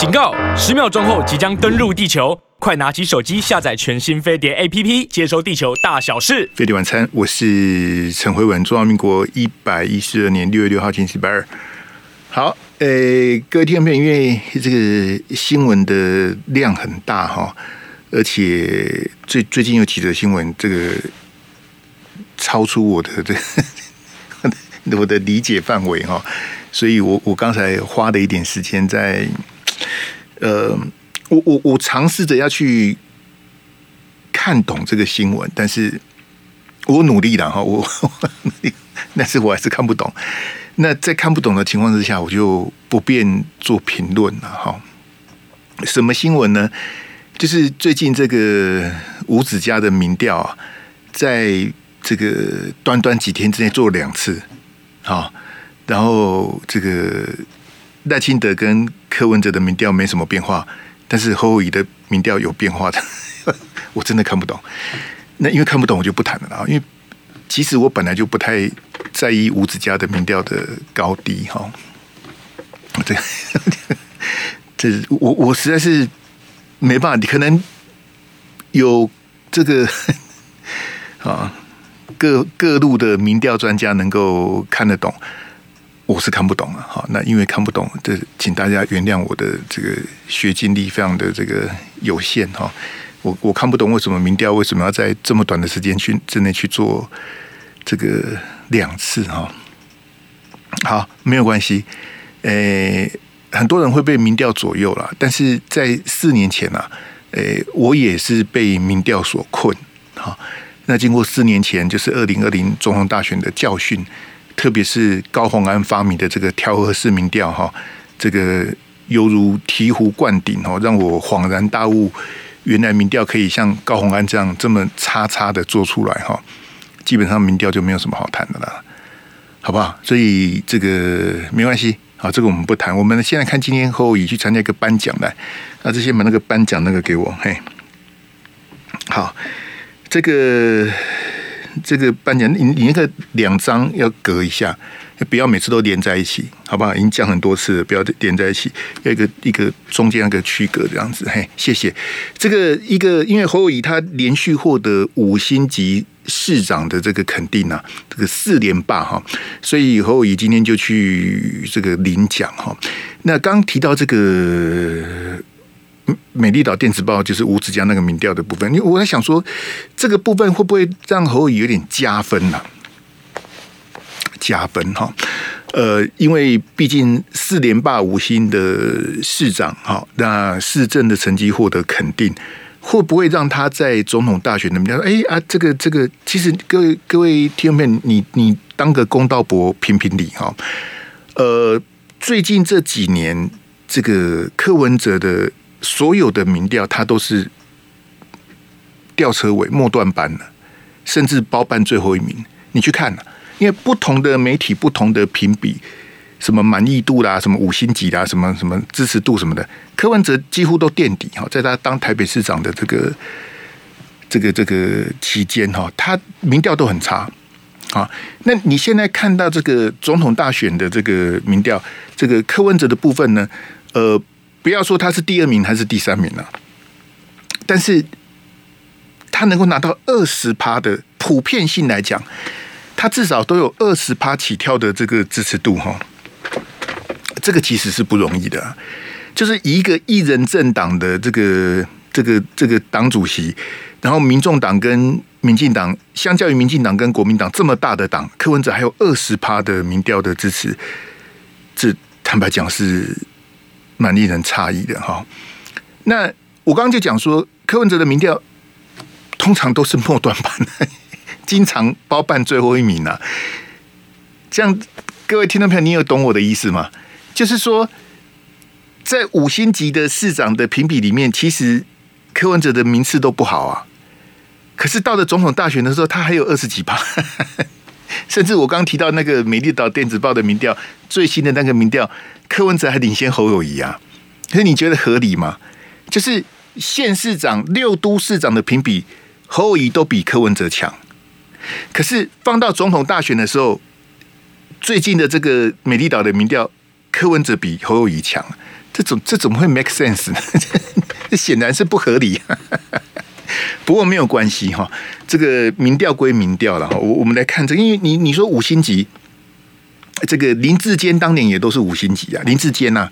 警告！十秒钟后即将登陆地球，快拿起手机下载全新飞碟 APP，接收地球大小事。飞碟晚餐，我是陈辉文，中华民国一百一十二年六月六号星期二。好，诶、各位听众朋友，因为这个新闻的量很大哈，而且最最近有几则新闻，这个超出我的 这个。我的理解范围哈，所以我我刚才花了一点时间在，呃，我我我尝试着要去看懂这个新闻，但是我努力了哈，我但是我还是看不懂。那在看不懂的情况之下，我就不便做评论了哈。什么新闻呢？就是最近这个五子家的民调啊，在这个短短几天之内做了两次。好，然后这个赖清德跟柯文哲的民调没什么变化，但是侯友宜的民调有变化的，我真的看不懂。那因为看不懂，我就不谈了啊。因为其实我本来就不太在意吴子嘉的民调的高低哈。这个，这是我我实在是没办法，你可能有这个 啊。各各路的民调专家能够看得懂，我是看不懂了。好，那因为看不懂，这请大家原谅我的这个学经历非常的这个有限哈。我我看不懂为什么民调为什么要在这么短的时间去之内去做这个两次哈。好，没有关系。诶，很多人会被民调左右了，但是在四年前啊，诶，我也是被民调所困。哈。那经过四年前，就是二零二零总统大选的教训，特别是高虹安发明的这个调和式民调，哈，这个犹如醍醐灌顶哦，让我恍然大悟，原来民调可以像高虹安这样这么叉叉的做出来，哈，基本上民调就没有什么好谈的了，好不好？所以这个没关系，好，这个我们不谈。我们现在看今天侯友宜去参加一个颁奖来，那这些把那个颁奖那个给我，嘿，好。这个这个颁奖，你你那个两张要隔一下，不要每次都连在一起，好不好？已经讲很多次了，不要连在一起，要一个一个中间那个区隔这样子。嘿，谢谢。这个一个，因为侯友宜他连续获得五星级市长的这个肯定啊，这个四连霸哈，所以侯友宜今天就去这个领奖哈。那刚提到这个。美丽岛电子报就是吴子嘉那个民调的部分，因为我在想说，这个部分会不会让侯友有点加分呢、加分哈，呃，因为毕竟四连霸五星的市长哈，那市政的成绩获得肯定，会不会让他在总统大选的民调？哎啊，这个这个，其实各位各位听众朋友，你你当个公道伯评评理哈。呃，最近这几年，这个柯文哲的。所有的民调，他都是吊车尾、末段班的，甚至包办最后一名。你去看，因为不同的媒体、不同的评比，什么满意度啦、什么五星级啦、什么什么支持度什么的，柯文哲几乎都垫底哈。在他当台北市长的这个、这个、这个期间哈，他民调都很差啊。那你现在看到这个总统大选的这个民调，这个柯文哲的部分呢？呃。不要说他是第二名还是第三名了，但是他能够拿到二十趴的普遍性来讲，他至少都有二十趴起跳的这个支持度哈，这个其实是不容易的，就是一个一人政党的这个这个这个党主席，然后民众党跟民进党相较于民进党跟国民党这么大的党，柯文哲还有二十趴的民调的支持，这坦白讲是。蛮令人诧异的哈。那我刚刚就讲说，柯文哲的民调通常都是末端班，经常包办最后一名啊。这样，各位听众朋友，你有懂我的意思吗？就是说，在五星级的市长的评比里面，其实柯文哲的名次都不好啊。可是到了总统大选的时候，他还有二十几趴。甚至我刚提到那个美丽岛电子报的民调，最新的那个民调，柯文哲还领先侯友谊啊，可是你觉得合理吗？就是县市长、六都市长的评比，侯友谊都比柯文哲强，可是放到总统大选的时候，最近的这个美丽岛的民调，柯文哲比侯友谊强，这种这怎么会 make sense 呢？这 显然是不合理。不过没有关系哈，这个民调归民调了哈。我我们来看这个，因为你你说五星级，这个林志坚当年也都是五星级啊。林志坚呐，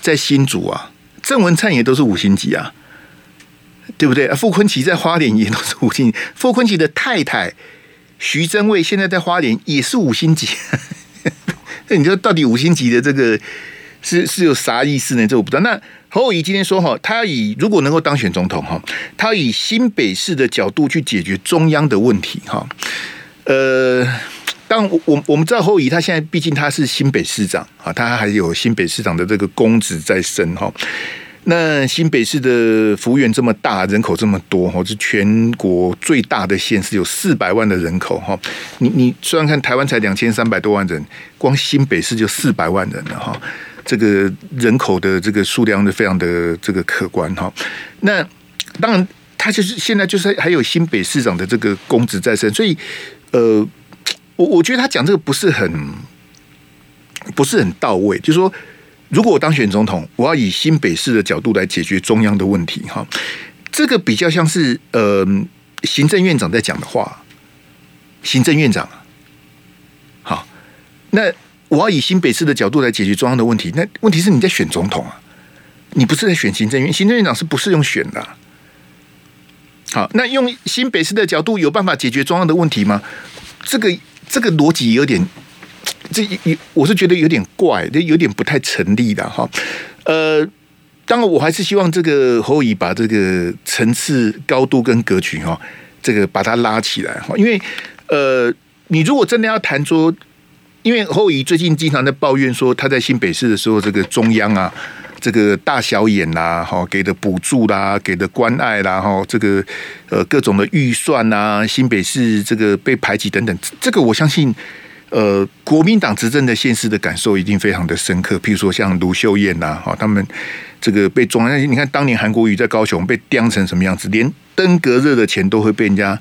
在新竹啊，郑文灿也都是五星级啊，对不对？傅崐萁在花莲也都是五星级。傅崐萁的太太徐榛蔚现在在花莲也是五星级。那你说到底五星级的这个是是有啥意思呢？这我不知道。那侯友宜今天说哈，他以如果能够当选总统哈，他以新北市的角度去解决中央的问题哈。呃，当我我们知道侯友宜他现在毕竟他是新北市长啊，他还有新北市长的这个公职在身哈。那新北市的幅员这么大，人口这么多哈，是全国最大的县市，有四百万的人口哈。你你虽然看台湾才两千三百多万人，光新北市就四百万人了哈。这个人口的这个数量是非常的这个可观哈。那当然，他就是现在就是还有新北市长的这个公职在身，所以呃，我我觉得他讲这个不是很不是很到位，就是说。如果我当选总统，我要以新北市的角度来解决中央的问题，哈，这个比较像是呃行政院长在讲的话。行政院长，好，那我要以新北市的角度来解决中央的问题。那问题是你在选总统啊，你不是在选行政院，行政院长是不是用选的？好，那用新北市的角度有办法解决中央的问题吗？这个这个逻辑有点。这有我是觉得有点怪，这有点不太成立的哈。呃，当然我还是希望这个侯友宜把这个层次、高度跟格局哈，这个把它拉起来哈。因为呃，你如果真的要谈说，因为侯友宜最近经常在抱怨说他在新北市的时候，这个中央啊，这个大小眼啦，哈，给的补助啦，给的关爱啦，哈，这个呃各种的预算呐，新北市这个被排挤等等，这个我相信。呃，国民党执政的县市的感受一定非常的深刻。譬如说，像卢秀燕呐，哈，他们这个被中央，你看当年韩国瑜在高雄被刁成什么样子，连登革热的钱都会被人家，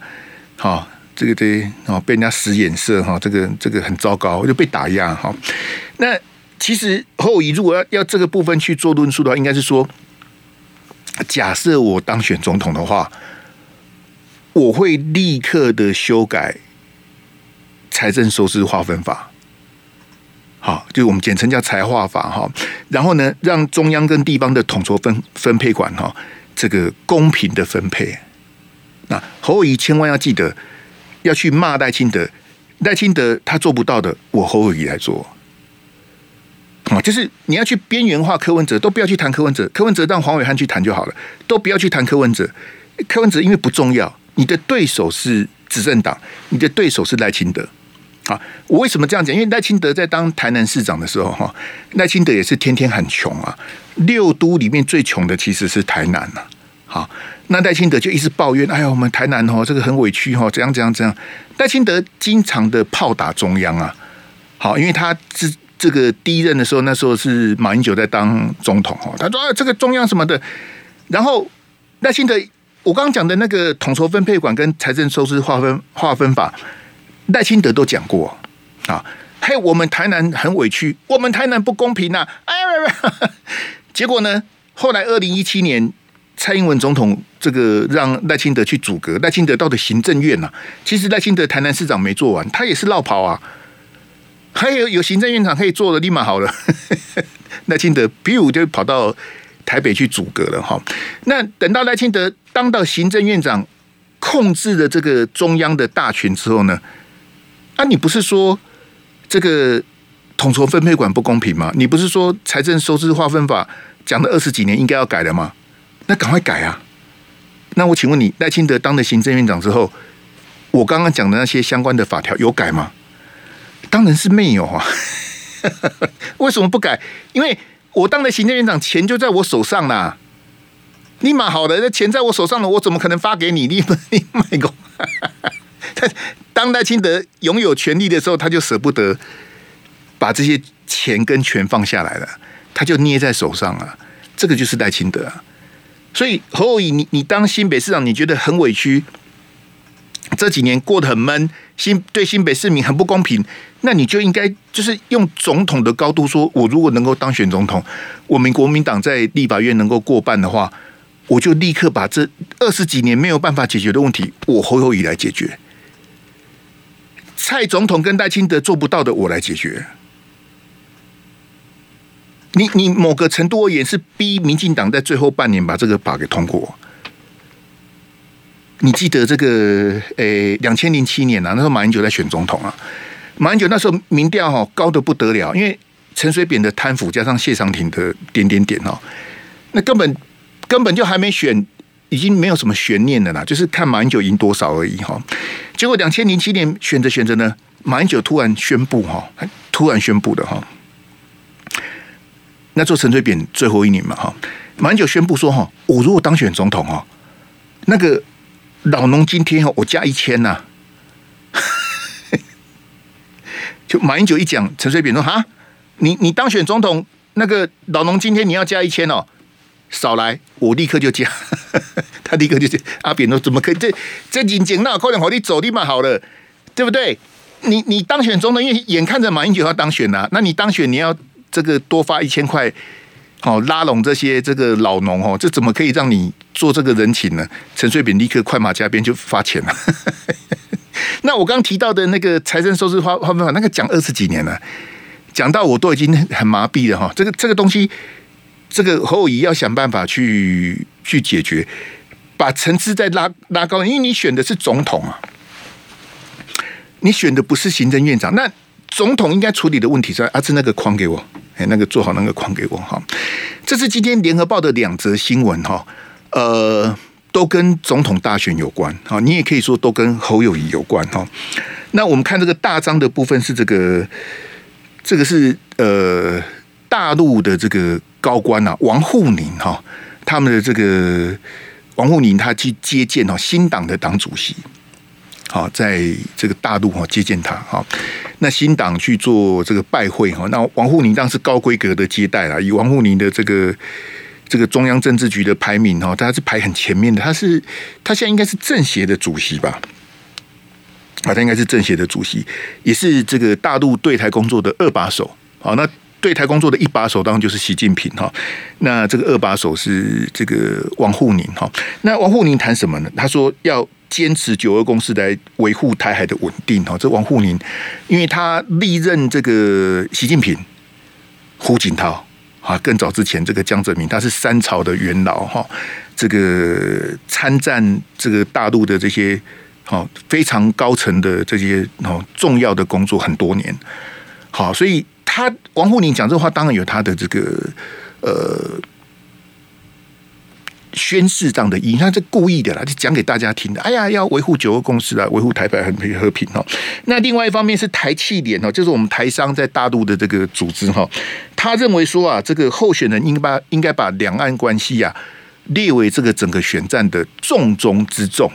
哈，这个对，啊，被人家使眼色，哈，这个这个很糟糕，就被打压，哈。那其实侯友宜如果要要这个部分去做论述的话，应该是说，假设我当选总统的话，我会立刻的修改。财政收支划分法，好，就是我们简称叫财划法哈。然后呢，让中央跟地方的统筹分分配管哈，这个公平的分配。那侯友宜千万要记得要去骂赖清德，赖清德他做不到的，我侯友宜来做。啊，就是你要去边缘化柯文哲，都不要去谈柯文哲，柯文哲让黄伟汉去谈就好了，都不要去谈柯文哲。柯文哲因为不重要，你的对手是执政党，你的对手是赖清德。好，我为什么这样讲？因为赖清德在当台南市长的时候，哈，赖清德也是天天很穷啊。六都里面最穷的其实是台南呐。好，那赖清德就一直抱怨：“哎呀，我们台南哦，这个很委屈哈，怎样怎样怎样。”赖清德经常的炮打中央啊。好，因为他是这个第一任的时候，那时候是马英九在当总统哦，他说：“啊，这个中央什么的。”然后赖清德，我刚刚讲的那个统筹分配管跟财政收支划分划分法。赖清德都讲过啊，嘿，我们台南很委屈，我们台南不公平呐、啊！哎呀，结果呢？后来二零一七年，蔡英文总统这个让赖清德去阻隔，赖清德到的行政院呐、啊。其实赖清德台南市长没做完，他也是落跑啊。还有有行政院长可以做的，立马好了。赖清德比武就跑到台北去阻隔了哈。那等到赖清德当到行政院长，控制了这个中央的大权之后呢？啊，你不是说这个统筹分配管不公平吗？你不是说财政收支划分法讲了二十几年应该要改了吗？那赶快改啊！那我请问你，赖清德当了行政院长之后，我刚刚讲的那些相关的法条有改吗？当然是没有啊！为什么不改？因为我当了行政院长，钱就在我手上啦。立马好的，那钱在我手上了，我怎么可能发给你？你你卖狗！当赖清德拥有权力的时候，他就舍不得把这些钱跟权放下来了，他就捏在手上啊。这个就是赖清德啊。所以侯友宜，你你当新北市长，你觉得很委屈，这几年过得很闷，新对新北市民很不公平，那你就应该就是用总统的高度说，我如果能够当选总统，我们国民党在立法院能够过半的话，我就立刻把这二十几年没有办法解决的问题，我侯友宜来解决。蔡总统跟赖清德做不到的，我来解决。你你某个程度而言是逼民进党在最后半年把这个法给通过。你记得这个诶，两千零七年啊，那时候马英九在选总统啊，马英九那时候民调哈高得不得了，因为陈水扁的贪腐加上谢长廷的点点点哦，那根本根本就还没选，已经没有什么悬念了啦，就是看马英九赢多少而已哈。结果两千零七年选着选着呢，马英九突然宣布哈，突然宣布的哈，那做陈水扁最后一年嘛哈，马英九宣布说哈，我如果当选总统哈，那个。老农津贴哦，我加一千呐、就马英九一讲，陈水扁说：“哈，你你当选总统，那个老农今天你要加一千哦，少来，我立刻就加。”他立刻就讲：“阿扁说怎么可以？这这紧紧那快点，好你走，立马好了，对不对？你你当选总统，因为眼看着马英九要当选呐、那你当选你要这个多发一千块。”哦，拉拢这些这个老农哦，这怎么可以让你做这个人情呢？陈水扁立刻快马加鞭就发钱了。那我刚提到的那个财政收支花花费法，那个讲二十几年了，讲到我都已经很麻痹了哈。这个这个东西，这个侯友宜要想办法去去解决，把层次再拉拉高，因为你选的是总统啊，你选的不是行政院长，那总统应该处理的问题是，阿、啊、那个框给我。哎，那个做好那个框给我哈。这是今天联合报的两则新闻哈，呃，都跟总统大选有关哈。你也可以说都跟侯友宜有关哈。那我们看这个大章的部分是这个，这个是呃大陆的这个高官呐，王沪宁哈，他们的这个王沪宁他去接见哈新党的党主席。好，在这个大陆哈接见他哈，那新党去做这个拜会哈，那王沪宁当然是高规格的接待啦，以王沪宁的这个这个中央政治局的排名哈，他是排很前面的，他是他现在应该是政协的主席吧？啊，他应该是政协的主席，也是这个大陆对台工作的二把手。好，那对台工作的一把手当然就是习近平哈，那这个二把手是这个王沪宁哈。那王沪宁谈什么呢？他说要。坚持九二共识来维护台海的稳定哈，这王沪宁，因为他历任这个习近平、胡锦涛啊，更早之前这个江泽民，他是三朝的元老哈，这个参战这个大陆的这些好非常高层的这些哦重要的工作很多年，好，所以他王沪宁讲这话，当然有他的这个呃。宣誓这样的意义，他是故意的啦，就讲给大家听的。哎呀，要维护九二共识啊，维护台海很和平哦。那另外一方面是台气联哦，就是我们台商在大陆的这个组织哈，他认为说啊，这个候选人应该把应该把两岸关系啊列为这个整个选战的重中之重。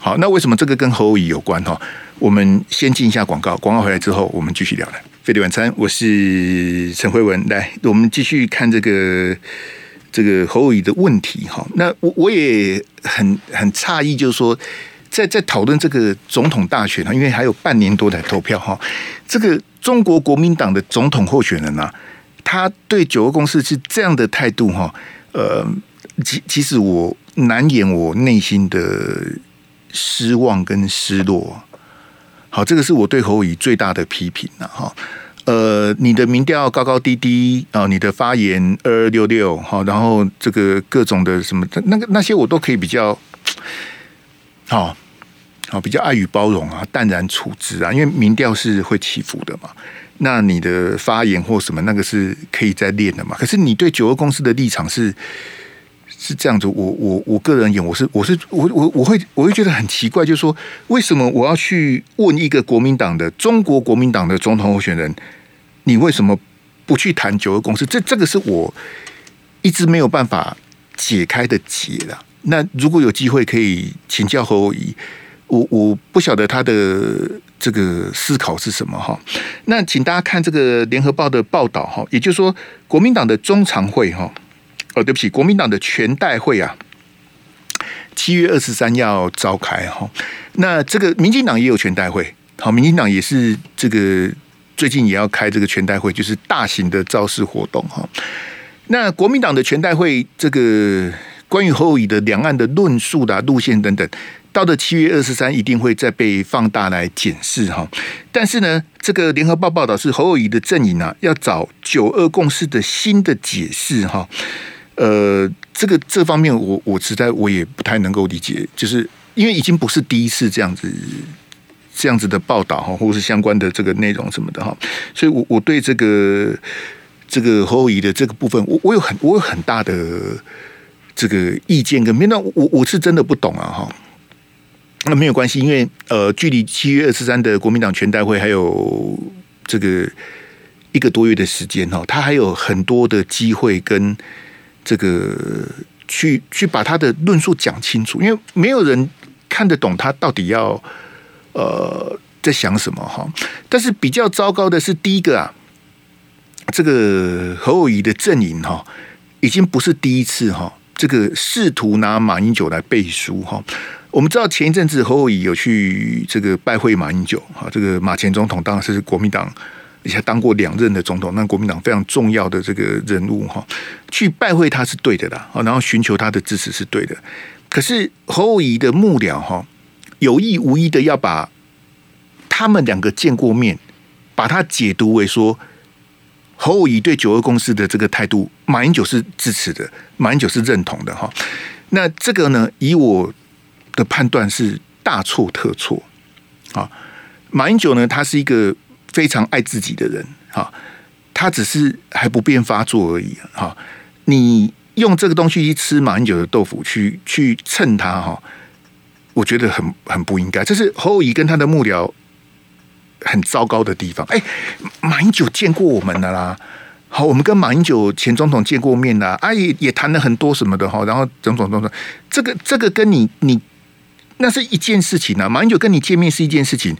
好，那为什么这个跟侯友宜有关哈？我们先进一下广告，广告回来之后我们继续聊来。飞碟晚餐，我是陈慧文，来，我们继续看这个。这个侯友宜的问题哈，那我我也很很诧异，就是说，在在讨论这个总统大选呢，因为还有半年多才投票哈，这个中国国民党的总统候选人啊，他对九个公司是这样的态度哈，呃，其其实我难掩我内心的失望跟失落，好，这个是我对侯友宜最大的批评了哈。呃，你的民调高高低低啊，你的发言二二六六哈，然后这个各种的什么，那个那些我都可以比较好，好比较爱与包容啊，淡然处之啊，因为民调是会起伏的嘛。那你的发言或什么那个是可以再练的嘛。可是你对九二公司的立场是是这样子，我我我个人言，我是我是我我我会我会觉得很奇怪，就是说为什么我要去问一个国民党的中国国民党的总统候选人？你为什么不去谈九二共识？这这个是我一直没有办法解开的结了。那如果有机会可以请教侯友宜，我我不晓得他的这个思考是什么哈。那请大家看这个联合报的报道哈，也就是说，国民党的中常会哈，哦，对不起，国民党的全代会啊，七月二十三要召开哈。那这个民进党也有全代会，好，民进党也是这个最近也要开这个全代会，就是大型的造势活动哈。那国民党的全代会，这个关于侯友宜的两岸的论述的路线等等。到了七月二十三，一定会再被放大来检视哈。但是呢，这个联合报报道是侯友宜的阵营啊，要找九二共识的新的解释哈。呃，这个这方面我我实在我也不太能够理解，就是因为已经不是第一次这样子这样子的报道哈，或是相关的这个内容什么的哈。所以我我对这个这个侯友宜的这个部分，我我有很我有很大的这个意见跟面，那我我是真的不懂啊哈。那没有关系，因为呃，距离七月二十三的国民党全代会还有这个一个多月的时间哈，他还有很多的机会跟这个去去把他的论述讲清楚，因为没有人看得懂他到底要呃在想什么哈。但是比较糟糕的是，第一个啊，这个侯友谊的阵营哈，已经不是第一次哈，这个试图拿马英九来背书哈。我们知道前一阵子侯友谊有去这个拜会马英九哈，这个马前总统当然是国民党，而且当过两任的总统，那国民党非常重要的这个人物哈，去拜会他是对的啦，然后寻求他的支持是对的。可是侯友宜的幕僚哈，有意无意的要把他们两个见过面，把他解读为说侯友宜对九二共识的这个态度，马英九是支持的，马英九是认同的哈。那这个呢，以我。的判断是大错特错啊！马英九呢，他是一个非常爱自己的人哈，他只是还不便发作而已哈。你用这个东西去吃马英九的豆腐，去去蹭他哈，我觉得很很不应该。这是侯友宜跟他的幕僚很糟糕的地方。哎，马英九见过我们的啦，好，我们跟马英九前总统见过面啦，啊也也谈了很多什么的哈，然后种种种种，这个这个跟你你。那是一件事情啊，马英九跟你见面是一件事情。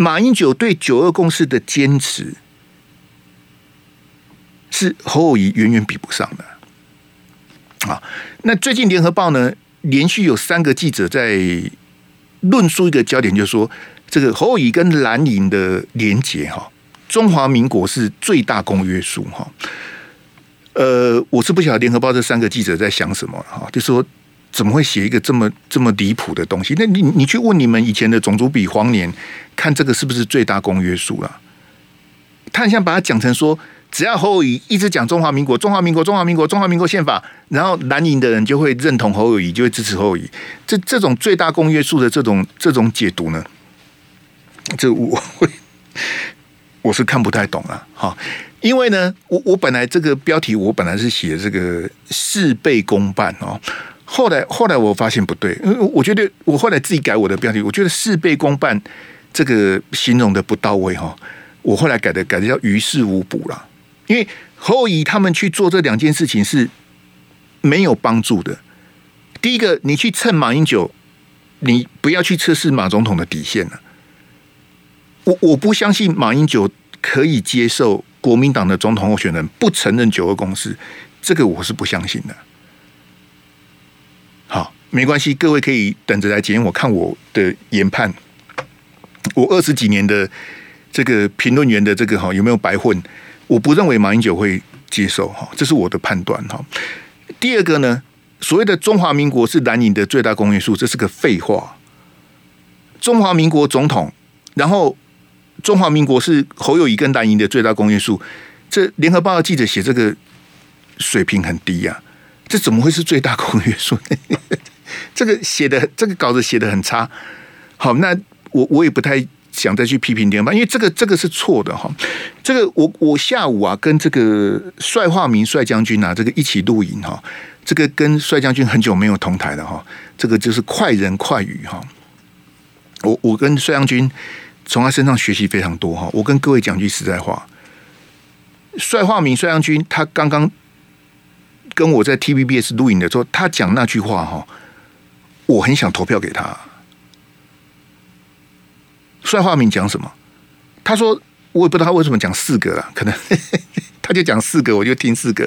马英九对九二共识的坚持，是侯友宜远远比不上的。啊，那最近联合报呢，连续有三个记者在论述一个焦点，就是说这个侯友宜跟蓝营的连结哈，中华民国是最大公约数哈。呃，我是不晓得联合报这三个记者在想什么哈，就说。怎么会写一个这么这么离谱的东西？那你你去问你们以前的种族比黄年，看这个是不是最大公约数了？他很想把它讲成说，只要侯友宜一直讲中华民国、中华民国、中华民国、中华民国宪法，然后蓝营的人就会认同侯友宜，就会支持侯友宜。这这种最大公约数的这种这种解读呢，这我会我是看不太懂啊。哈，因为呢，我我本来这个标题我本来是写这个事倍功半哦。后来，后来我发现不对，因为我觉得我后来自己改我的标题，我觉得事倍功半这个形容的不到位哈。我后来改的改的叫于事无补了，因为侯友宜他们去做这两件事情是没有帮助的。第一个，你去蹭马英九，你不要去测试马总统的底线了。我我不相信马英九可以接受国民党的总统候选人不承认九二共识，这个我是不相信的。没关系，各位可以等着来检验我看我的研判。我二十几年的这个评论员的这个哈有没有白混？我不认为马英九会接受哈，这是我的判断哈。第二个呢，所谓的中华民国是蓝营的最大公约数，这是个废话。中华民国总统，然后中华民国是侯友谊跟蓝营的最大公约数，这联合报的记者写这个水平很低呀、这怎么会是最大公约数呢？这个写的这个稿子写的很差，好，那我我也不太想再去批评联合报，因为这个这个是错的哈。这个我我下午啊跟这个帅化明帅将军啊这个一起录影哈，这个跟帅将军很久没有同台了哈，这个就是快人快语哈。我我跟帅将军从他身上学习非常多哈。我跟各位讲句实在话，帅化明帅将军他刚刚跟我在 TVBS 录影的时候，他讲那句话哈。我很想投票给他。帅化民讲什么？他说：“我也不知道他为什么讲四个了，可能 他就讲四个，我就听四个。”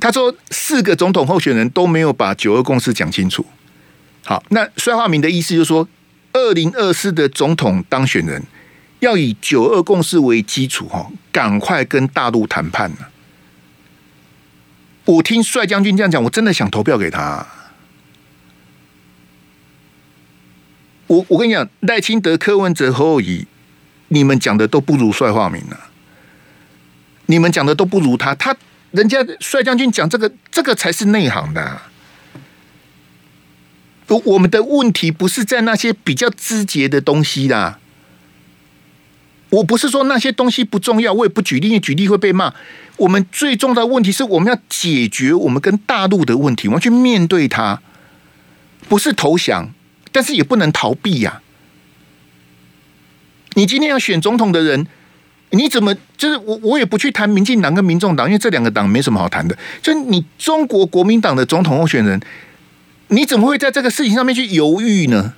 他说：“四个总统候选人都没有把九二共识讲清楚。”好，那帅化民的意思就是说，二零二四的总统当选人要以九二共识为基础，哈，赶快跟大陆谈判呢。我听帅将军这样讲，我真的想投票给他。我我跟你讲，赖清德、柯文哲、侯友宜，你们讲的都不如帅化民啊。你们讲的都不如他，他人家帅将军讲这个，这个才是内行的啊。我我们的问题不是在那些比较枝节的东西啦。我不是说那些东西不重要，我也不举例，举例会被骂。我们最重要的问题是我们要解决我们跟大陆的问题，我们去面对它，不是投降，但是也不能逃避呀。你今天要选总统的人，你怎么就是我？我也不去谈民进党跟民众党，因为这两个党没什么好谈的。就你中国国民党的总统候选人，你怎么会在这个事情上面去犹豫呢？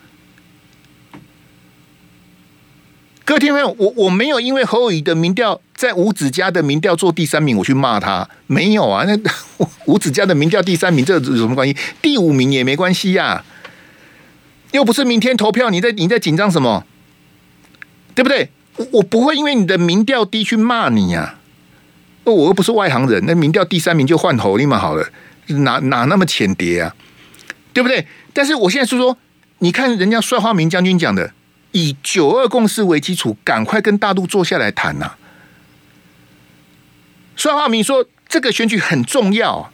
各位听众朋友，我我没有因为侯友宜的民调在吴子嘉的民调做第三名，我去骂他，没有啊。那 吴子嘉的民调第三名，这有什么关系？第五名也没关系呀，又不是明天投票，你在你在紧张什么？对不对？我不会因为你的民调低去骂你呀。我又不是外行人，那民调第三名就换侯立马好了，哪哪那么浅碟啊？对不对？但是我现在是说，你看人家帅化民将军讲的。以九二共识为基础，赶快跟大陆坐下来谈呐、帅化民说这个选举很重要，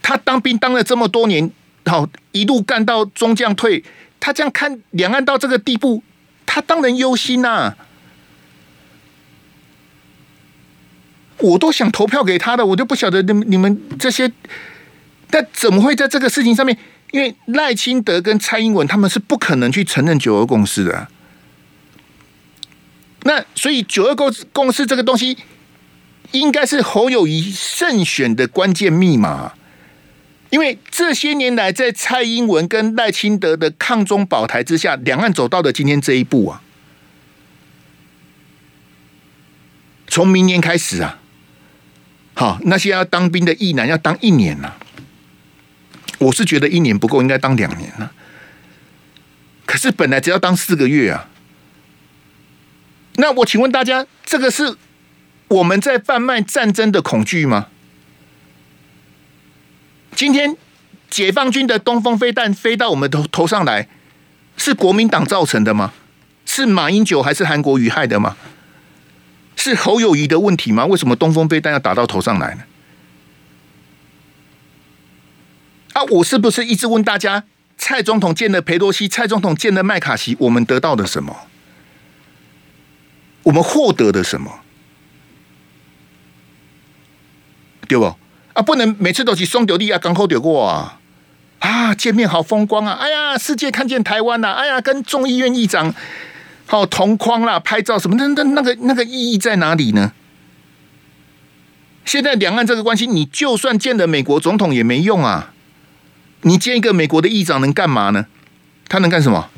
他当兵当了这么多年，好一路干到中将退，他这样看两岸到这个地步，他当然忧心呐、我都想投票给他的，我就不晓得你们你们这些，但怎么会在这个事情上面？因为赖清德跟蔡英文他们是不可能去承认九二共识的，那所以九二共共识这个东西，应该是侯友谊胜选的关键密码。因为这些年来，在蔡英文跟赖清德的抗中保台之下，两岸走到了今天这一步啊。从明年开始啊，好，那些要当兵的役男要当一年了。我是觉得一年不够，应该当两年了。可是本来只要当四个月啊。那我请问大家，这个是我们在贩卖战争的恐惧吗？今天解放军的东风飞弹飞到我们头头上来，是国民党造成的吗？是马英九还是韩国瑜害的吗？是侯友谊的问题吗？为什么东风飞弹要打到头上来呢？啊！我是不是一直问大家，蔡总统见了裴洛西，蔡总统见了麦卡锡，我们得到的什么？我们获得的什么？对不？啊，不能每次都去双丢地啊，港口丢过啊！啊，见面好风光啊！哎呀，世界看见台湾呐、哎呀，跟众议院议长好同框啦，拍照什么？那那那个那个意义在哪里呢？现在两岸这个关系，你就算见了美国总统也没用啊！你见一个美国的议长能干嘛呢？他能干什么？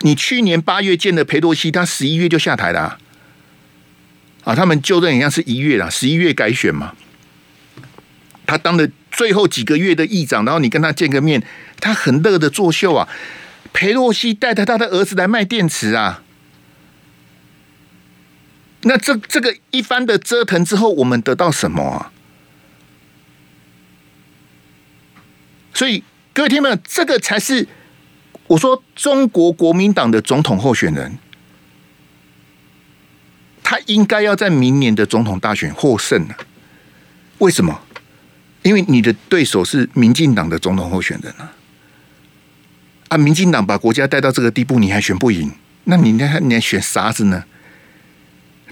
你去年八月见的裴洛西，他十一月就下台了啊！啊，他们就任一样是一月了，十一月改选嘛。他当了最后几个月的议长，然后你跟他见个面，他很乐的作秀啊。裴洛西带着他的儿子来卖电池啊。那这这个一番的折腾之后，我们得到什么啊？所以，各位听众，这个才是我说中国国民党的总统候选人，他应该要在明年的总统大选获胜了。为什么？因为你的对手是民进党的总统候选人啊！啊，民进党把国家带到这个地步，你还选不赢？那你那你还选啥子呢？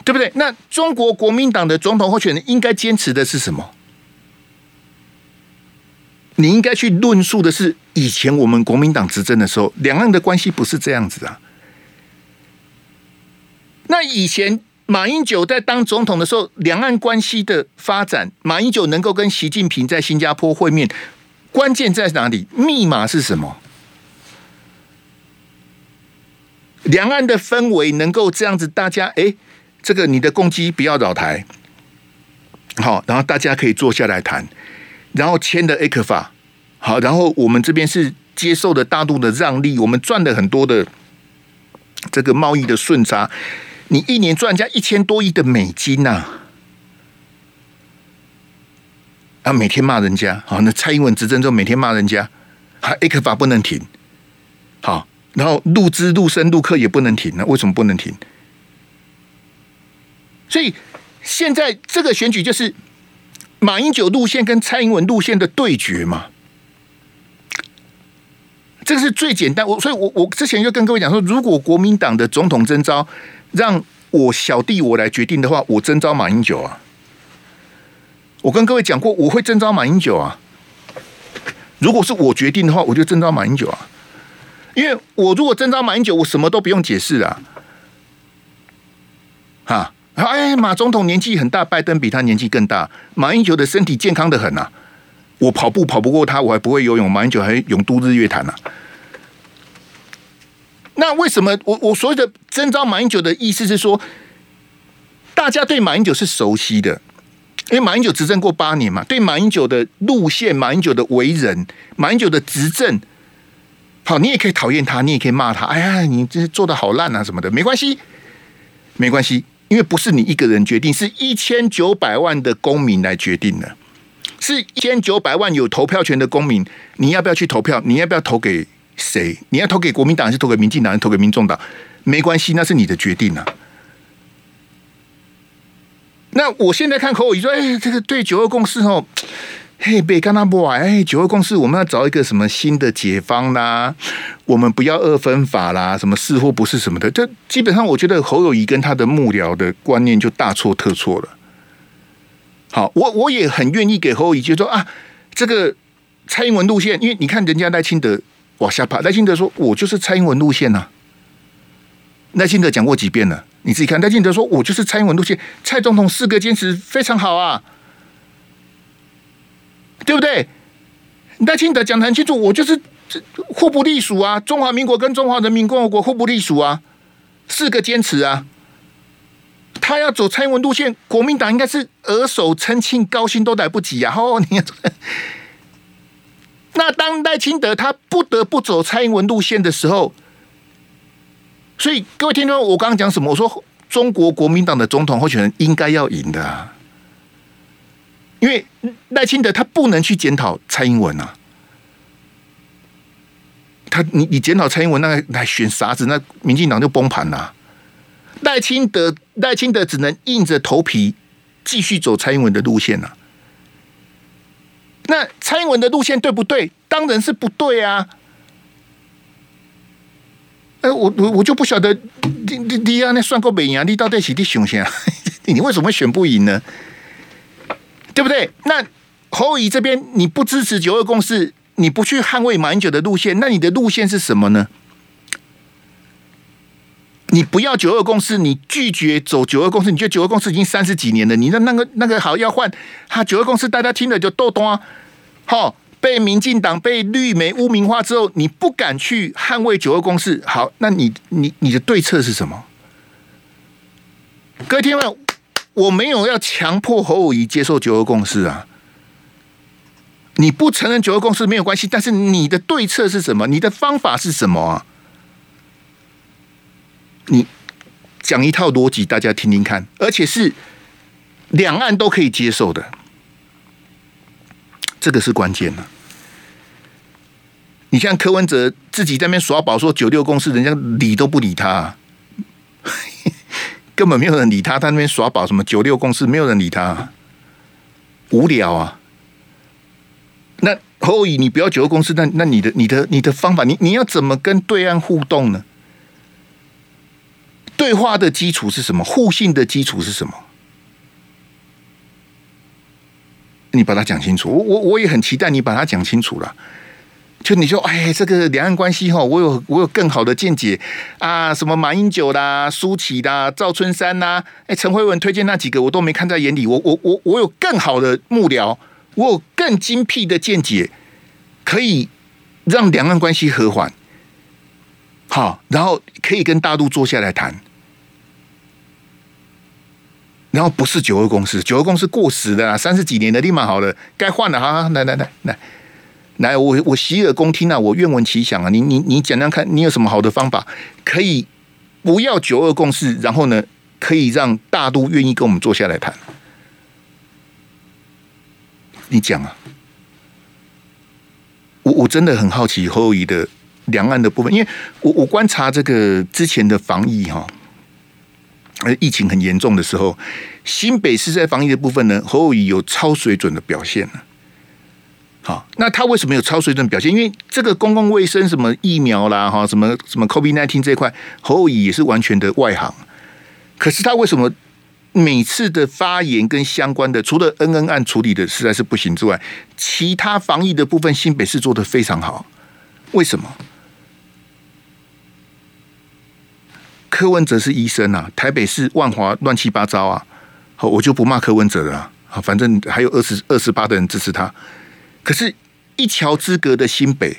对不对？那中国国民党的总统候选人应该坚持的是什么？你应该去论述的是，以前我们国民党执政的时候，两岸的关系不是这样子啊。那以前马英九在当总统的时候，两岸关系的发展，马英九能够跟习近平在新加坡会面，关键在哪里？密码是什么？两岸的氛围能够这样子，大家哎，这个你的攻击不要扰台，好，然后大家可以坐下来谈。然后签的 ECFA，好，然后我们这边是接受的大陆的让利，我们赚了很多的这个贸易的顺差，你一年赚人家一千多亿的美金呐、啊，每天骂人家，好，那蔡英文执政之后每天骂人家，还 ECFA 不能停，好，然后陆资、陆生、陆客也不能停，那为什么不能停？所以现在这个选举就是马英九路线跟蔡英文路线的对决嘛。这个是最简单，我所以我，我之前就跟各位讲说，如果国民党的总统征召让我小弟我来决定的话，我征召马英九啊。我跟各位讲过，我会征召马英九啊。如果是我决定的话，我就征召马英九啊。因为我如果征召马英九，我什么都不用解释啊。哈，哎，马总统年纪很大，拜登比他年纪更大，马英九的身体健康的很啊。我跑步跑不过他，我还不会游泳，马英九还泳渡日月潭呢、啊。那为什么我我所谓的征召马英九的意思是说，大家对马英九是熟悉的，因为马英九执政过八年嘛，对马英九的路线、马英九的为人、马英九的执政，好，你也可以讨厌他，你也可以骂他，哎呀，你这做的好烂啊什么的，没关系，没关系，因为不是你一个人决定，是一千九百万的公民来决定的。是一千九百万有投票权的公民，你要不要去投票？你要不要投给谁？你要投给国民党还是投给民进党还是投给民众党？没关系，那是你的决定啊。那我现在看侯友宜说，哎，这个对九二共识哦，嘿，别跟他播哎，九二共识我们要找一个什么新的解方啦，我们不要二分法啦，什么是或不是什么的，这基本上我觉得侯友宜跟他的幕僚的观念就大错特错了。好，我我也很愿意给侯友宜，就说啊，这个蔡英文路线，因为你看人家赖清德往下爬，赖清德说我就是蔡英文路线呐、啊。赖清德讲过几遍了，你自己看，赖清德说我就是蔡英文路线，蔡总统四个坚持非常好啊，对不对？赖清德讲得很清楚，我就是互不隶属啊，中华民国跟中华人民共和国互不隶属啊，四个坚持啊。他要走蔡英文路线，国民党应该是额手称庆、高兴都来不及啊！哦，你那当赖清德他不得不走蔡英文路线的时候，所以各位听众，我刚刚讲什么？我说中国国民党的总统候选人应该要赢的啊，因为赖清德他不能去检讨蔡英文啊，他你你检讨蔡英文，那个来选啥子，那民进党就崩盘了。赖清德，赖清德只能硬着头皮继续走蔡英文的路线了、那蔡英文的路线对不对？当然是不对啊！哎，我我我就不晓得，你你你啊那算过美颜，你到底是的雄先啊？你为什么选不赢呢？对不对？那侯乙这边你不支持九二共识，你不去捍卫马英九的路线，那你的路线是什么呢？你不要九二共识，你拒绝走九二共识，你觉得九二共识已经三十几年了，你的那个那个好要换，哈九二共识大家听了就逗懂啊，好被民进党被绿媒污名化之后，你不敢去捍卫九二共识，好，那你你你的对策是什么？各位听众，我没有要强迫侯友宜接受九二共识啊，你不承认九二共识没有关系，但是你的对策是什么？你的方法是什么啊？你讲一套逻辑，大家听听看，而且是两岸都可以接受的，这个是关键的。你像柯文哲自己在那边耍宝，说九六共识，人家理都不理他，根本没有人理他。他那边耍宝，什么九六共识，没有人理他，无聊啊。那侯友，你不要九六共识，那那你的你的你的方法，你你要怎么跟对岸互动呢？对话的基础是什么？互信的基础是什么？你把它讲清楚。我我我也很期待你把它讲清楚了。就你说，哎，这个两岸关系哈，我有我有更好的见解啊。什么马英九啦、苏起啦、赵春山呐，哎，陈慧文推荐那几个我都没看在眼里。我我我我有更好的幕僚，我有更精辟的见解，可以让两岸关系和缓。好，然后可以跟大陆坐下来谈。然后不是九二共识，九二共识过时的，三十几年的立马好了，该换了哈，来来来来，来，我我洗耳恭听啊，我愿闻其详啊。你你你讲讲看，你有什么好的方法可以不要九二共识，然后呢，可以让大陆愿意跟我们坐下来谈？你讲啊！我我真的很好奇侯友宜的两岸的部分，因为我我观察这个之前的防疫哈，呃，疫情很严重的时候，新北市在防疫的部分呢，侯友宜有超水准的表现呢。好，那他为什么有超水准表现？因为这个公共卫生什么疫苗啦，哈，什么什么 COVID nineteen 这一块，侯友宜也是完全的外行。可是他为什么？每次的发言跟相关的，除了恩恩案处理的实在是不行之外，其他防疫的部分，新北市做的非常好。为什么？柯文哲是医生啊，台北市万华乱七八糟啊，好，我就不骂柯文哲了啊，反正还有二十二十八的人支持他。可是，一桥之隔的新北，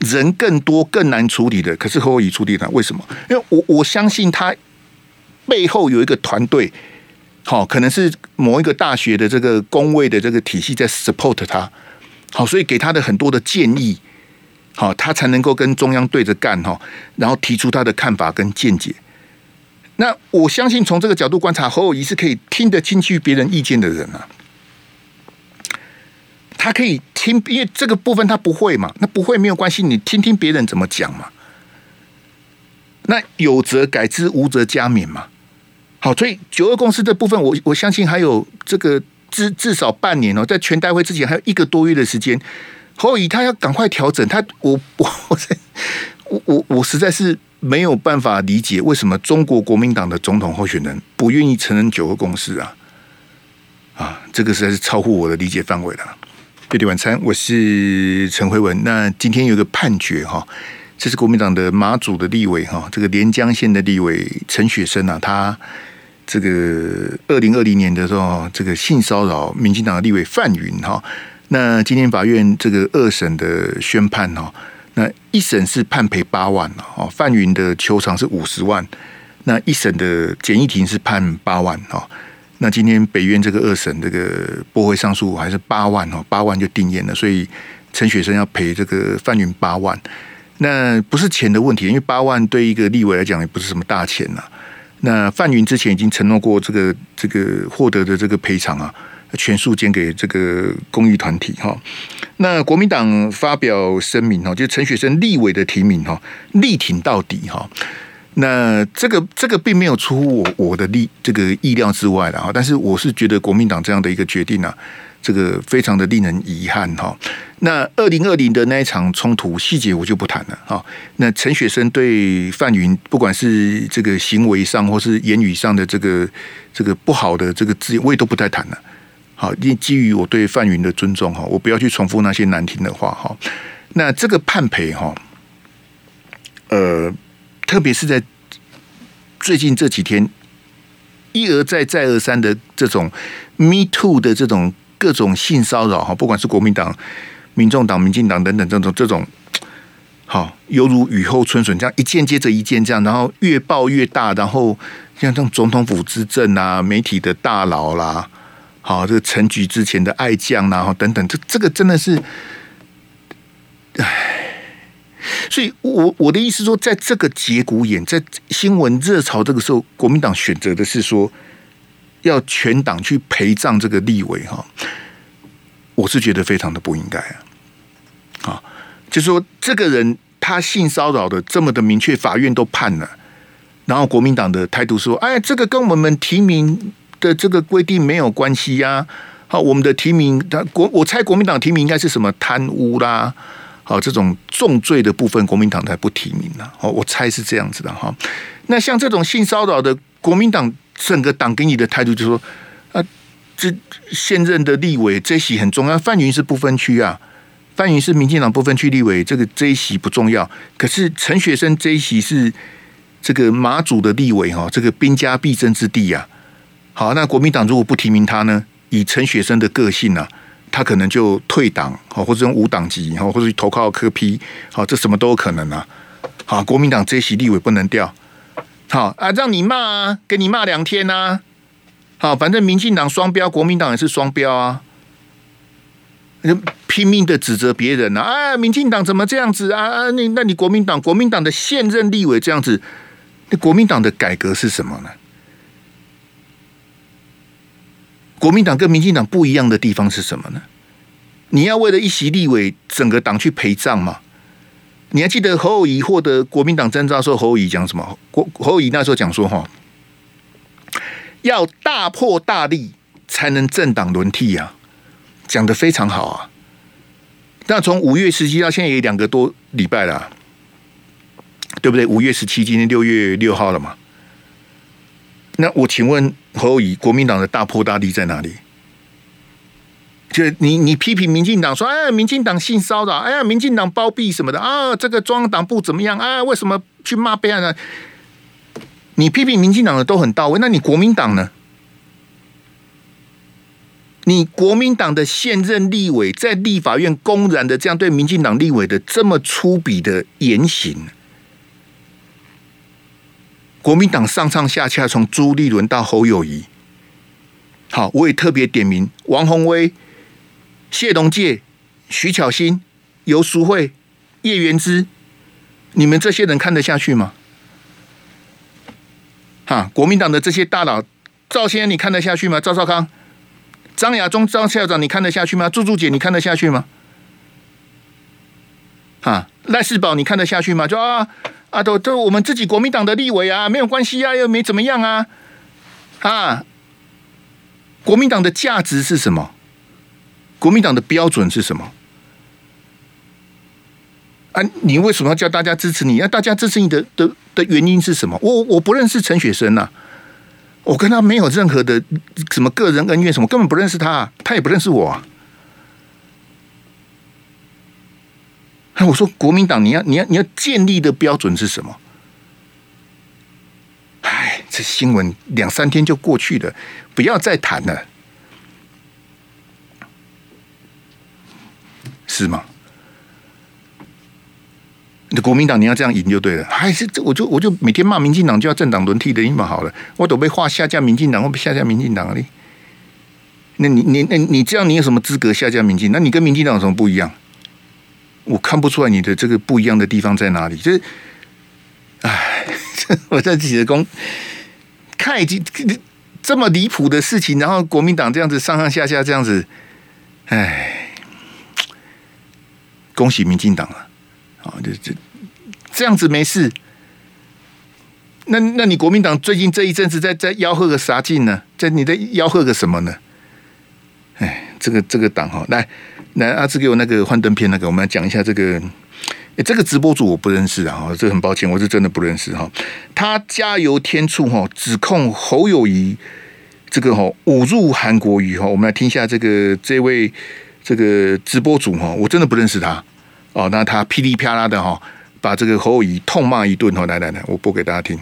人更多更难处理的，可是侯友宜处理他，为什么？因为我我相信他。背后有一个团队，好，可能是某一个大学的这个公卫的这个体系在 support 他，好，所以给他的很多的建议，好，他才能够跟中央对着干哈，然后提出他的看法跟见解。那我相信从这个角度观察，侯友谊是可以听得进去别人意见的人啊，他可以听，因为这个部分他不会嘛，那不会没有关系，你听听别人怎么讲嘛。那有则改之，无则加勉嘛。好，所以九二共识这部分我，我我相信还有这个至至少半年哦，在全代会之前还有一个多月的时间，侯友宜他要赶快调整他，我我我我我实在是没有办法理解为什么中国国民党的总统候选人不愿意承认九个共识啊？啊，这个实在是超乎我的理解范围了。贝蒂晚餐，我是陈慧文。那今天有个判决哈。这是国民党的马祖的立委哈，这个连江县的立委陈雪生啊，他这个二零二零年的时候，这个性骚扰民进党的立委范云哈，那今天法院这个二审的宣判哦，那一审是判赔八万哦，范云的求偿是五十万，那一审的简易庭是判八万哦，那今天北院这个二审这个驳回上诉还是八万哦，八万就定谳了，所以陈雪生要赔这个范云八万。那不是钱的问题，因为八万对一个立委来讲也不是什么大钱呐。那范云之前已经承诺过，这个这个获得的这个赔偿啊，全数捐给这个公益团体哈。那国民党发表声明哈，就陈雪生立委的提名哈，力挺到底哈。那这个这个并没有出乎我我的意这个意料之外的哈，但是我是觉得国民党这样的一个决定呢，这个非常的令人遗憾哈。那二零二零的那一场冲突细节我就不谈了哈。那陈雪生对范云，不管是这个行为上或是言语上的这个这个不好的这个字，我也都不太谈了。好，因基于我对范云的尊重哈，我不要去重复那些难听的话哈。那这个判赔哈，呃，特别是在最近这几天一而再再而三的这种 Me Too 的这种各种性骚扰哈，不管是国民党。民众党、民进党等等这种这种，好犹如雨后春笋，这样一件接着一件，这样然后越爆越大，然后像这种总统府之政啊、媒体的大佬啦，好这个陈菊之前的爱将然后等等，这这个真的是，唉，所以我我的意思说，在这个节骨眼，在新闻热潮这个时候，国民党选择的是说要全党去陪葬这个立委哈，我是觉得非常的不应该啊。啊，就说这个人他性骚扰的这么的明确，法院都判了，然后国民党的态度说：“哎，这个跟我们提名的这个规定没有关系呀。”好，我们的提名，他国我猜国民党提名应该是什么贪污啦，好这种重罪的部分，国民党才不提名呢。哦，我猜是这样子的哈。那像这种性骚扰的，国民党整个党给你的态度就是说：“啊，这现任的立委这席很重要，范云是不分区啊。”范云是民进党不分区立委，这个这一席不重要。可是陈学生这一席是这个马祖的立委哈，这个兵家必争之地呀。好，那国民党如果不提名他呢？以陈学生的个性呢，他可能就退党，好，或者用无党籍，好，或者投靠科批好，这什么都有可能啊。好，国民党这席立委不能调，好啊，让你骂啊，给你骂两天呐。好，反正民进党双标，国民党也是双标啊。就。拼命的指责别人啊，啊，民进党怎么这样子啊？啊，那那你国民党国民党的现任立委这样子，那国民党的改革是什么呢？国民党跟民进党不一样的地方是什么呢？你要为了一席立委，整个党去陪葬吗？你还记得侯友宜获得国民党征召的时候，侯友宜讲什么？国侯友宜那时候讲说哈，要大破大立才能政党轮替啊，讲得非常好啊。那从五月十七到现在也两个多礼拜了啊，对不对？五月十七，今天六月六号了嘛？那我请问侯友宜，国民党的大破大立在哪里？就你你批评民进党说，哎，民进党性骚扰，哎呀，民进党包庇什么的啊？这个中央党部怎么样啊？为什么去骂别人呢？你批评民进党的都很到位，那你国民党呢？你国民党的现任立委在立法院公然的这样对民进党立委的这么粗鄙的言行，国民党上上下下从朱立伦到侯友谊，好，我也特别点名王鸿薇。谢龙介、徐巧芯、游淑慧、叶元之，你们这些人看得下去吗？哈，国民党的这些大佬，赵先生你看得下去吗？赵少康、张亚中、张校长你看得下去吗？朱朱姐你看得下去吗？哈，赖世宝你看得下去吗？就啊啊，都都我们自己国民党的立委啊，没有关系啊，又没怎么样啊，啊，国民党的价值是什么？国民党的标准是什么？啊，你为什么要叫大家支持你？要大家支持你的的的原因是什么？我我不认识陈雪生呐、我跟他没有任何的什么个人恩怨，什么根本不认识他、他也不认识我、那。我说国民党，你要你要你要建立的标准是什么？哎，这新闻两三天就过去了，不要再谈了。是吗？你国民党你要这样赢就对了，还是这我就我就每天骂民进党就要政党轮替的，你们好了，我都被划下架民进党，我被下架民进党了。那你你那你这样你有什么资格下架民进？那你跟民进党有什么不一样？我看不出来你的这个不一样的地方在哪里。就是，哎，我在自己的宫看已经这么离谱的事情，然后国民党这样子上上下下这样子，哎。恭喜民进党啊！啊，这这这样子没事。那那你国民党最近这一阵子在在吆喝个啥劲呢？在你在吆喝个什么呢？哎，这个这个党哈，来来，阿志给我那个幻灯片，那个我们来讲一下这个。诶，这个直播主我不认识啊，这很抱歉，我是真的不认识哈。他加油添醋哈，指控侯友谊这个哈侮辱韩国瑜哈。我们来听一下这个这位。这个直播主哈，我真的不认识他哦。那他噼里啪啦的哈，把这个侯友谊痛骂一顿哈。来来来，我播给大家听。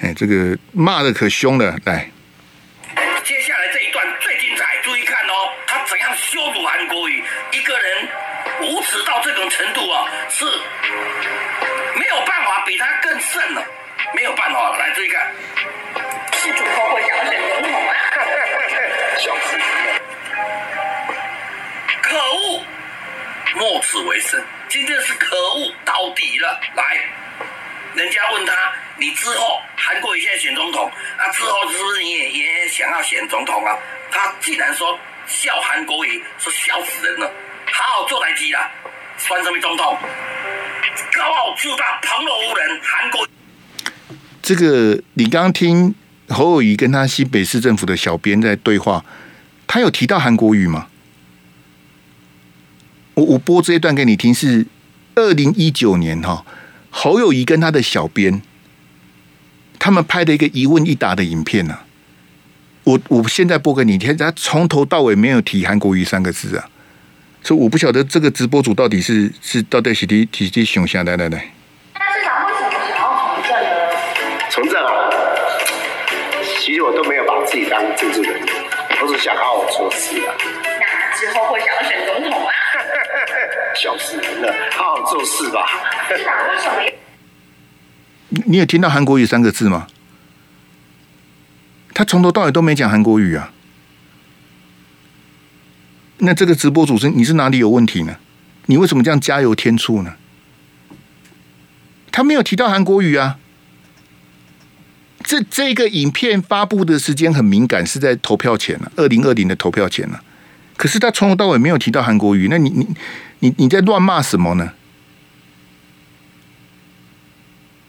哎，这个骂的可凶了。来，接下来这一段最精彩，注意看哦，怎样羞辱韩国瑜？一个人无耻到这种程度啊，是没有办法比他更甚了，没有办法。来，注意看，是主播会想选总统啊，笑死。可恶！莫此为生。今天是可恶到底了。来，人家问他，你之后韩国瑜现在选总统，那、啊、之后是不是你也也想要选总统啊？他竟然说笑韩国瑜，说笑死人了。好好做台机啦，算什么总统？高傲自大，旁若无人。韩国这个，你刚刚听侯友谊跟他新北市政府的小编在对话，他有提到韩国语吗？我我播这一段给你听，是二零一九年哈，侯友谊跟他的小编，他们拍的一个一问一答的影片呐。我我现在播给你听，他从头到尾没有提韩国瑜三个字啊，所以我不晓得这个直播主到底是是到底是提提提熊下来来来。那市长为什么想要从政呢？从政啊，其实我都没有把自己当政治人物，我是想好好做事啊。那之后会想要选总统啊？笑死人了，好好做事吧。你有听到韩国瑜三个字吗？他从头到尾都没讲韩国语啊。那这个直播主持人你是哪里有问题呢？你为什么这样加油添醋呢？他没有提到韩国语啊。这这个影片发布的时间很敏感，是在投票前了，二零二零的投票前了。可是他从头到尾没有提到韩国语，那你你你你在乱骂什么呢？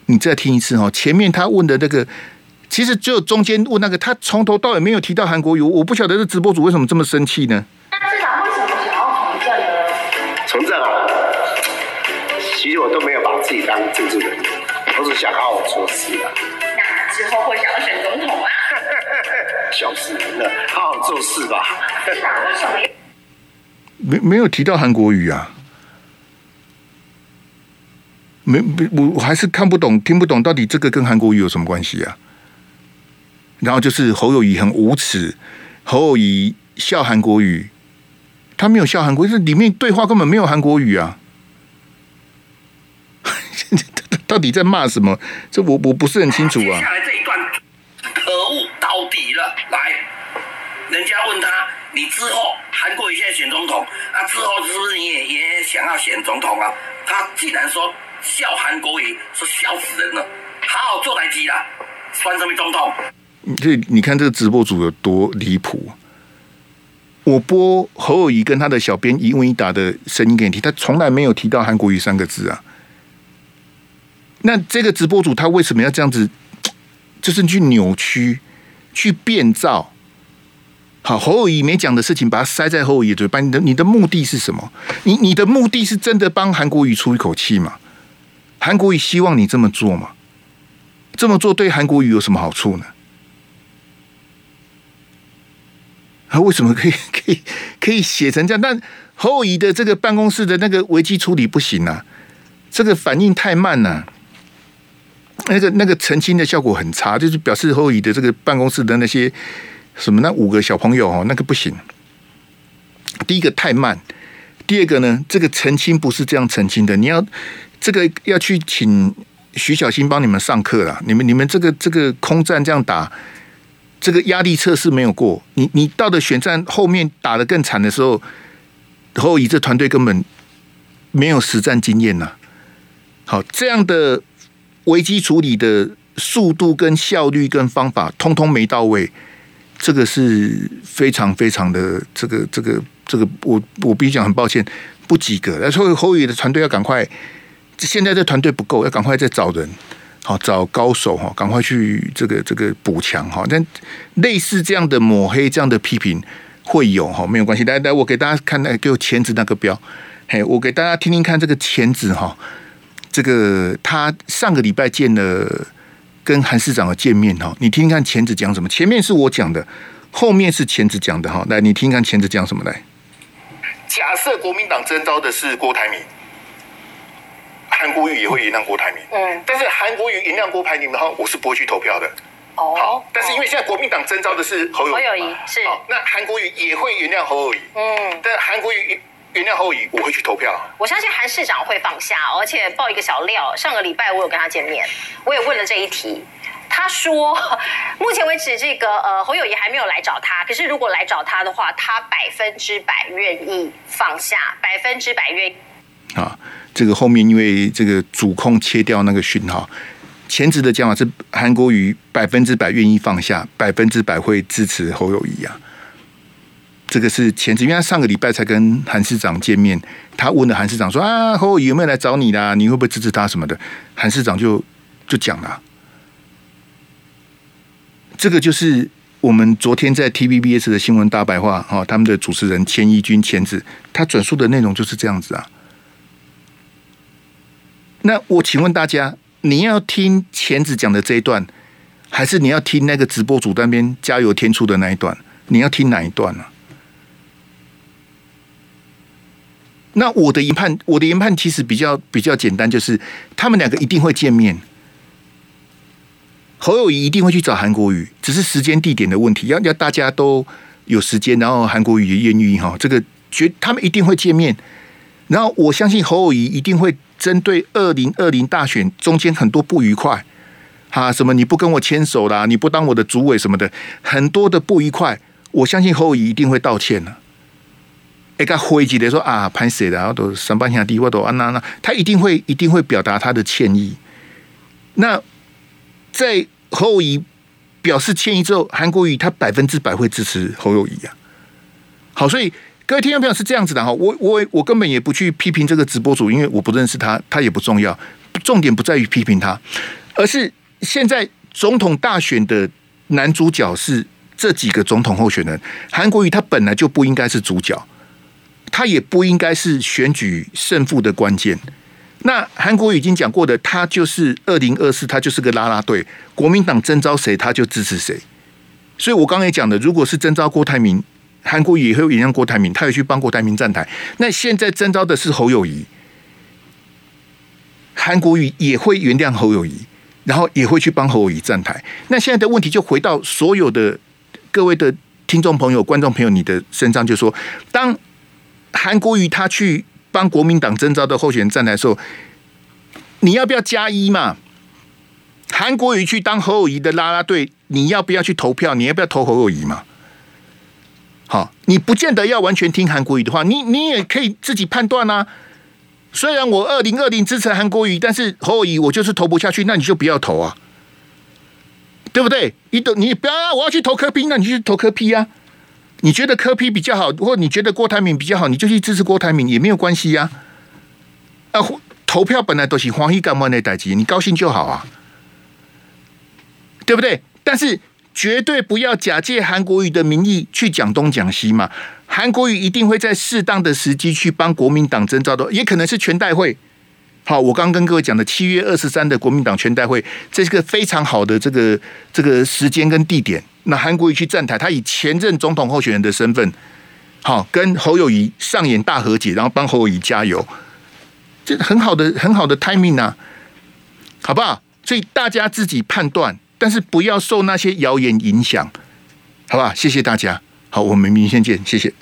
你再听一次哈，前面他问的那个，其实只有中间问那个，他从头到尾没有提到韩国瑜，我不晓得这直播主为什么这么生气呢？那市长为什么想要从政呢？从政啊，其实我都没有把自己当政治人，我只想好好做事的。那之后会想要选总统啊？小事了，好好做事吧。市长为什么？没没有提到韩国语啊？没，我我还是看不懂、听不懂，到底这个跟韩国语有什么关系啊？然后就是侯友宜很无耻，侯友宜笑韩国语，他没有笑韩国，这里面对话根本没有韩国语啊！到底在骂什么？这我我不是很清楚啊。接下来这一段可恶到底了，来，人家问他，你之后韩国瑜现在选总统，那、啊、之后是不是你也也想要选总统啊？他竟然说。笑韩国瑜，说笑死人了，好好做台机啦，算什么总统？所以你看这个直播主有多离谱。我播侯友谊跟他的小编一问一答的声音给你听，他从来没有提到韩国瑜三个字啊。那这个直播主他为什么要这样子？就是去扭曲、去变造。好，侯友谊没讲的事情，把它塞在侯友宜嘴巴。你的你的目的是什么？你你的目的是真的帮韩国瑜出一口气吗？韩国瑜希望你这么做吗？这么做对韩国瑜有什么好处呢？他为什么可以 可以可以写成这样？但侯友宜的这个办公室的那个危机处理不行啊，这个反应太慢了，那个那个澄清的效果很差，就是表示侯友宜的这个办公室的那些什么那五个小朋友哦，那个不行。第一个太慢，第二个呢，这个澄清不是这样澄清的，你要。这个要去请徐小新帮你们上课了。你们你们这个这个空战这样打，这个压力测试没有过。你你到的选战后面打得更惨的时候，侯友宜这团队根本没有实战经验呐。好，这样的危机处理的速度跟效率跟方法，通通没到位，这个是非常非常的这个这个这个，我我必须讲很抱歉，不及格。所以侯宇的团队要赶快。现在这团队不够，要赶快再找人，好找高手哈，赶快去这个这个补强哈。但类似这样的抹黑、这样的批评会有哈，没有关系。来来，我给大家看那给我钳子那个标，嘿，我给大家听听看这个钳子哈。这个他上个礼拜见了跟韩市长的见面哈，你听听看钳子讲什么？前面是我讲的，后面是钳子讲的哈。来，你听听看钳子讲什么来？假设国民党征召的是郭台铭。韩国瑜也会原谅郭台铭，嗯，但是韩国瑜原谅郭台铭的话，我是不会去投票的。哦，好，但是因为现在国民党征召的是侯友谊，是，那韩国瑜也会原谅侯友谊，嗯，但韩国瑜原谅侯友宜，我会去投票。我相信韩市长会放下，而且爆一个小料，上个礼拜我有跟他见面，我也问了这一题，他说目前为止这个呃侯友谊还没有来找他，可是如果来找他的话，他百分之百愿意放下，百分之百愿意。啊。这个后面因为这个主控切掉那个讯号，前置的讲法是韩国瑜百分之百愿意放下，百分之百会支持侯友谊啊。这个是钳子，因为他上个礼拜才跟韩市长见面，他问了韩市长说啊，侯友谊有没有来找你啦？你会不会支持他什么的？韩市长就就讲了，这个就是我们昨天在 TVBS 的新闻大白话哈，他们的主持人钱怡君钳子，他转述的内容就是这样子啊。那我请问大家，你要听钳子讲的这一段，还是你要听那个直播主那边加油添醋的那一段？你要听哪一段呢、啊？那我的研判，我的研判其实比较比较简单，就是他们两个一定会见面，侯友谊一定会去找韩国瑜，只是时间地点的问题，要要大家都有时间，然后韩国瑜也愿意哈，这个绝他们一定会见面，然后我相信侯友谊一定会。针对二零二零大选中间很多不愉快，哈，什么你不跟我牵手啦，你不当我的主委什么的，很多的不愉快，我相信侯友一定会道歉了。哎，个灰机的说啊，拍谁的？然后都三八兄弟，我都啊那那，他一定会一定会表达他的歉意。那在侯友表示歉意之后，韩国瑜他百分之百会支持侯友宜啊。好，所以各位听众朋友是这样子的哈，我我我根本也不去批评这个直播主，因为我不认识他，他也不重要，重点不在于批评他，而是现在总统大选的男主角是这几个总统候选人，韩国瑜他本来就不应该是主角。他也不应该是选举胜负的关键。那韩国瑜已经讲过的，他就是二零二四，他就是个拉拉队。国民党征召谁，他就支持谁。所以我刚才讲的，如果是征召郭台铭，韩国瑜也会原谅郭台铭，他也去帮郭台铭站台。那现在征召的是侯友宜，韩国瑜也会原谅侯友宜，然后也会去帮侯友宜站台。那现在的问题就回到所有的各位的听众朋友、观众朋友，你的身上，就说当。韩国瑜他去帮国民党征召的候选人站台的时候，你要不要加一嘛？韩国瑜去当侯友宜的拉拉队，你要不要去投票？你要不要投侯友宜嘛？好，你不见得要完全听韩国瑜的话，你你也可以自己判断啊。虽然我二零二零支持韩国瑜，但是侯友宜我就是投不下去，那你就不要投啊，对不对？你都你不要，啊我要去投柯 P，那你就去投柯 P 啊。你觉得柯 P 比较好，或你觉得郭台铭比较好，你就去支持郭台铭也没有关系呀。啊，投票本来都是欢喜干嘛的代机，你高兴就好啊，对不对？但是绝对不要假借韩国瑜的名义去讲东讲西嘛。韩国瑜一定会在适当的时机去帮国民党征召的，也可能是全代会。好，我刚跟各位讲的七月二十三的国民党全代会，这是个非常好的这个这个时间跟地点。那韩国瑜去站台，他以前任总统候选人的身份，好跟侯友谊上演大和解，然后帮侯友谊加油，这很好的很好的 timing 啊，好不好？所以大家自己判断，但是不要受那些谣言影响，好吧？谢谢大家，好，我们明天见，谢谢。